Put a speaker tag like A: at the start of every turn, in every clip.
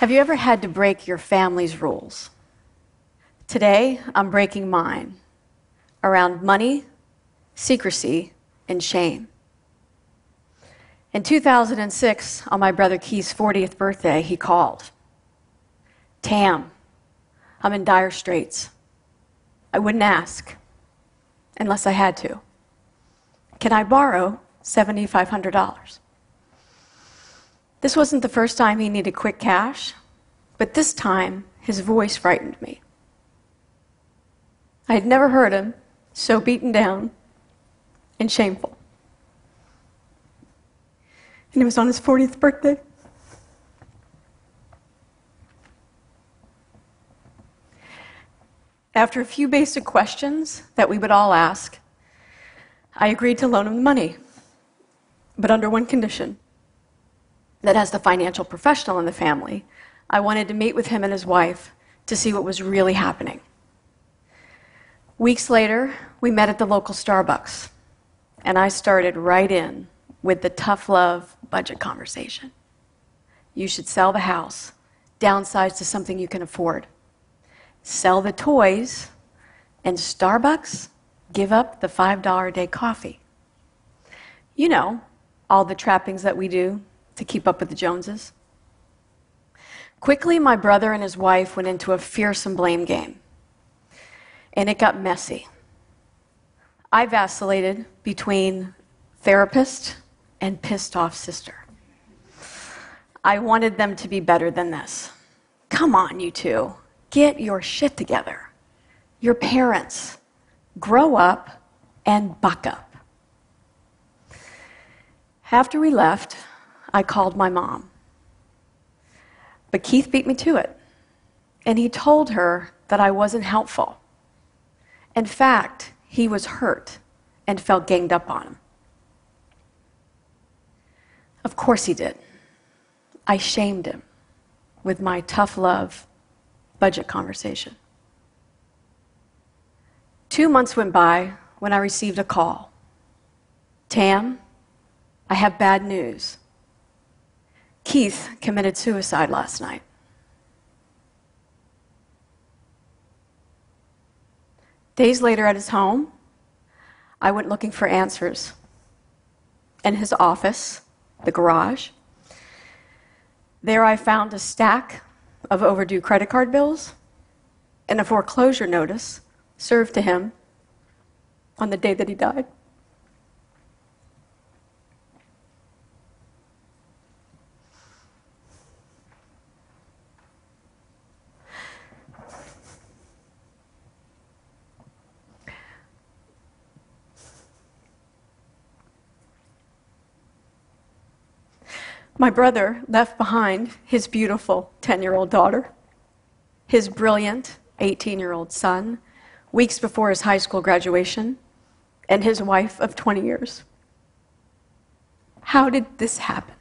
A: Have you ever had to break your family's rules? Today, I'm breaking mine around money, secrecy, and shame. In 2006, on my brother Keith's 40th birthday, he called. Tam, I'm in dire straits. I wouldn't ask unless I had to. Can I borrow $7,500? This wasn't the first time he needed quick cash, but this time his voice frightened me. I had never heard him so beaten down and shameful. And it was on his 40th birthday. After a few basic questions that we would all ask, I agreed to loan him the money, but under one condition that as the financial professional in the family, I wanted to meet with him and his wife to see what was really happening. Weeks later, we met at the local Starbucks, and I started right in with the tough love budget conversation. You should sell the house, downsize to something you can afford, sell the toys, and Starbucks, give up the $5 a day coffee. You know, all the trappings that we do to keep up with the Joneses. Quickly, my brother and his wife went into a fearsome blame game, and it got messy. I vacillated between therapist and pissed off sister. I wanted them to be better than this. Come on, you two, get your shit together. Your parents, grow up and buck up. After we left, I called my mom. But Keith beat me to it. And he told her that I wasn't helpful. In fact, he was hurt and felt ganged up on him. Of course he did. I shamed him with my tough love budget conversation. Two months went by when I received a call Tam, I have bad news. Keith committed suicide last night. Days later at his home, I went looking for answers. In his office, the garage, there I found a stack of overdue credit card bills and a foreclosure notice served to him on the day that he died. My brother left behind his beautiful 10 year old daughter, his brilliant 18 year old son, weeks before his high school graduation, and his wife of 20 years. How did this happen?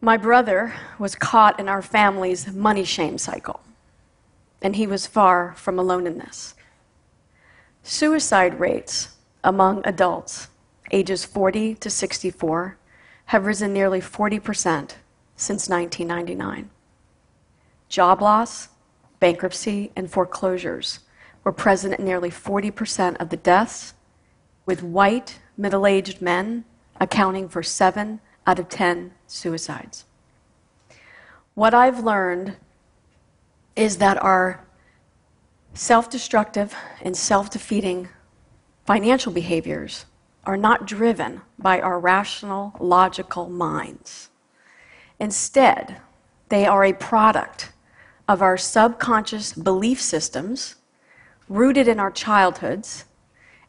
A: My brother was caught in our family's money shame cycle, and he was far from alone in this. Suicide rates among adults ages 40 to 64, have risen nearly 40% since 1999. Job loss, bankruptcy, and foreclosures were present in nearly 40% of the deaths, with white, middle aged men accounting for 7 out of 10 suicides. What I've learned is that our self destructive and self defeating financial behaviors are not driven by our rational, logical minds. Instead, they are a product of our subconscious belief systems rooted in our childhoods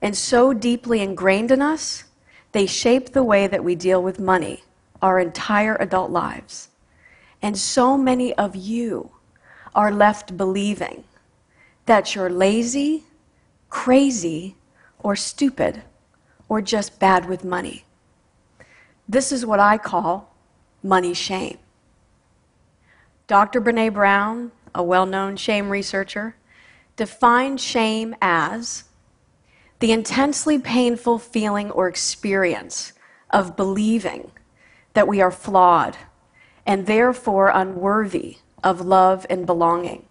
A: and so deeply ingrained in us, they shape the way that we deal with money our entire adult lives. And so many of you are left believing that you're lazy, crazy, or stupid or just bad with money. This is what I call money shame. Dr. Brene Brown, a well known shame researcher, defined shame as the intensely painful feeling or experience of believing that we are flawed and therefore unworthy of love and belonging.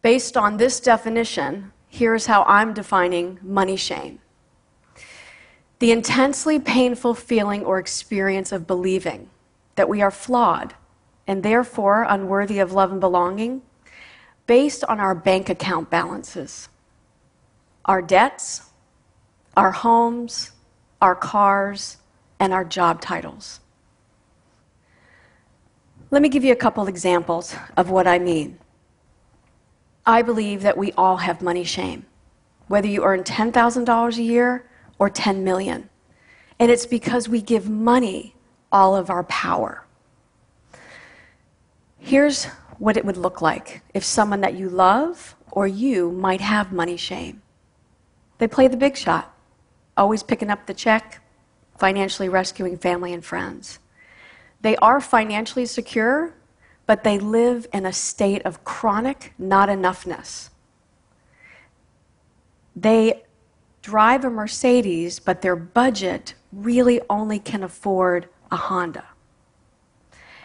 A: Based on this definition, here's how I'm defining money shame the intensely painful feeling or experience of believing that we are flawed and therefore unworthy of love and belonging based on our bank account balances, our debts, our homes, our cars, and our job titles. Let me give you a couple examples of what I mean. I believe that we all have money shame, whether you earn $10,000 a year or 10 million. And it's because we give money all of our power. Here's what it would look like if someone that you love or you might have money shame. They play the big shot, always picking up the check, financially rescuing family and friends. They are financially secure, but they live in a state of chronic not enoughness. They drive a Mercedes, but their budget really only can afford a Honda.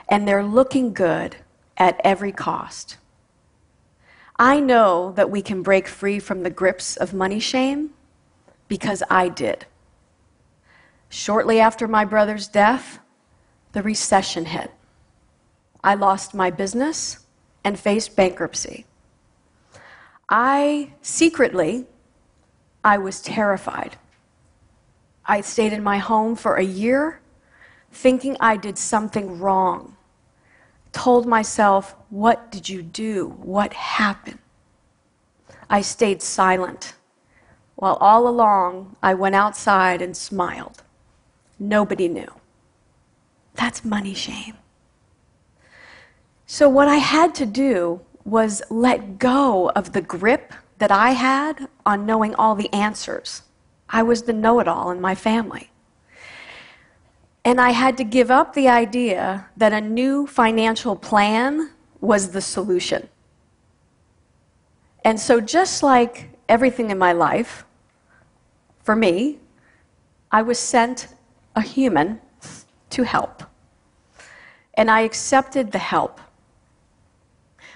A: And they're looking good at every cost. I know that we can break free from the grips of money shame because I did. Shortly after my brother's death, the recession hit. I lost my business and faced bankruptcy. I secretly I was terrified. I stayed in my home for a year thinking I did something wrong. Told myself, What did you do? What happened? I stayed silent while all along I went outside and smiled. Nobody knew. That's money shame. So, what I had to do was let go of the grip that I had on knowing all the answers. I was the know it all in my family. And I had to give up the idea that a new financial plan was the solution. And so, just like everything in my life, for me, I was sent a human to help. And I accepted the help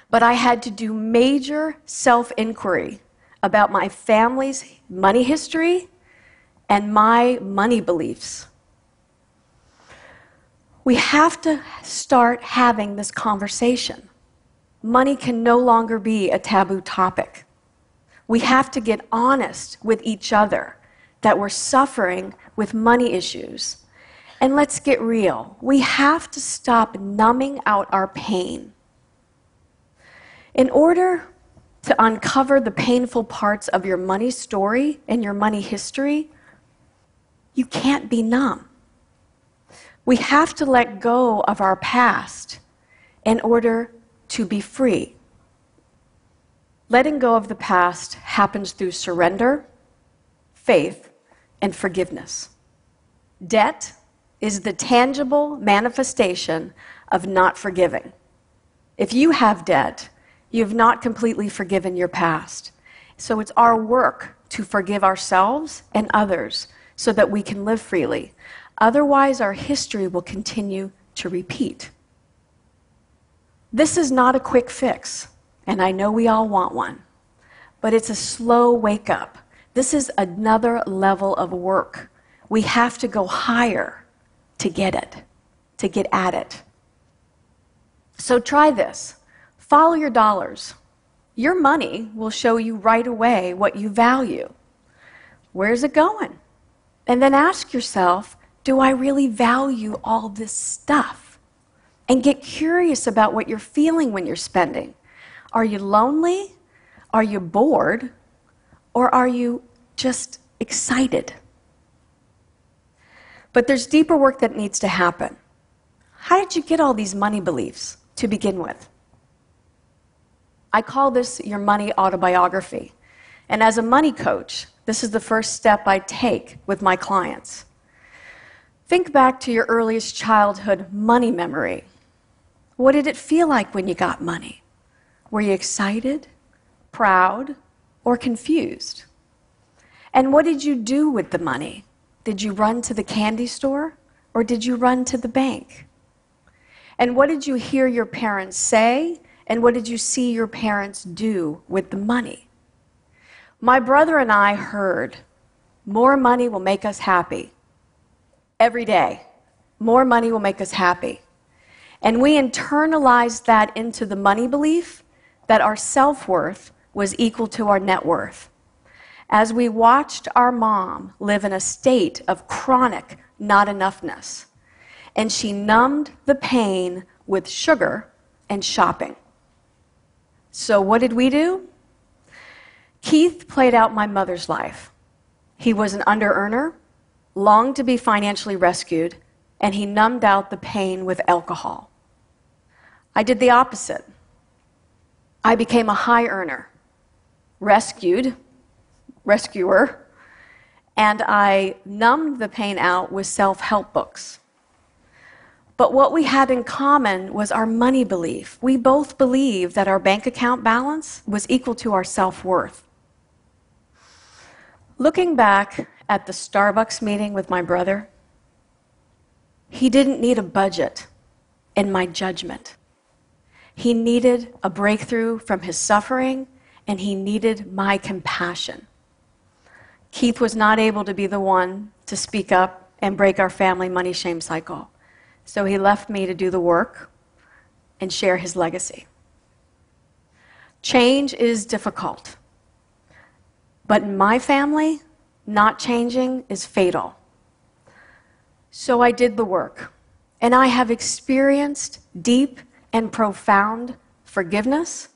A: but I had to do major self inquiry about my family's money history and my money beliefs. We have to start having this conversation. Money can no longer be a taboo topic. We have to get honest with each other that we're suffering with money issues. And let's get real. We have to stop numbing out our pain in order to uncover the painful parts of your money story and your money history, you can't be numb. We have to let go of our past in order to be free. Letting go of the past happens through surrender, faith, and forgiveness. Debt is the tangible manifestation of not forgiving. If you have debt, You've not completely forgiven your past. So it's our work to forgive ourselves and others so that we can live freely. Otherwise, our history will continue to repeat. This is not a quick fix, and I know we all want one, but it's a slow wake up. This is another level of work. We have to go higher to get it, to get at it. So try this. Follow your dollars. Your money will show you right away what you value. Where's it going? And then ask yourself, do I really value all this stuff? And get curious about what you're feeling when you're spending. Are you lonely? Are you bored? Or are you just excited? But there's deeper work that needs to happen. How did you get all these money beliefs to begin with? I call this your money autobiography. And as a money coach, this is the first step I take with my clients. Think back to your earliest childhood money memory. What did it feel like when you got money? Were you excited, proud, or confused? And what did you do with the money? Did you run to the candy store or did you run to the bank? And what did you hear your parents say? And what did you see your parents do with the money? My brother and I heard more money will make us happy every day. More money will make us happy. And we internalized that into the money belief that our self worth was equal to our net worth. As we watched our mom live in a state of chronic not enoughness, and she numbed the pain with sugar and shopping. So, what did we do? Keith played out my mother's life. He was an under earner, longed to be financially rescued, and he numbed out the pain with alcohol. I did the opposite. I became a high earner, rescued, rescuer, and I numbed the pain out with self help books. But what we had in common was our money belief. We both believed that our bank account balance was equal to our self worth. Looking back at the Starbucks meeting with my brother, he didn't need a budget in my judgment. He needed a breakthrough from his suffering, and he needed my compassion. Keith was not able to be the one to speak up and break our family money shame cycle. So he left me to do the work and share his legacy. Change is difficult. But in my family, not changing is fatal. So I did the work, and I have experienced deep and profound forgiveness.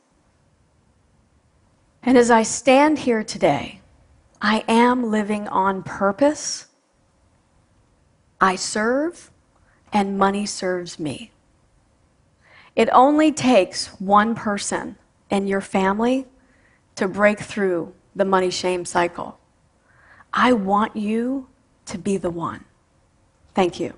A: And as I stand here today, I am living on purpose. I serve, and money serves me. It only takes one person in your family to break through the money shame cycle. I want you to be the one. Thank you.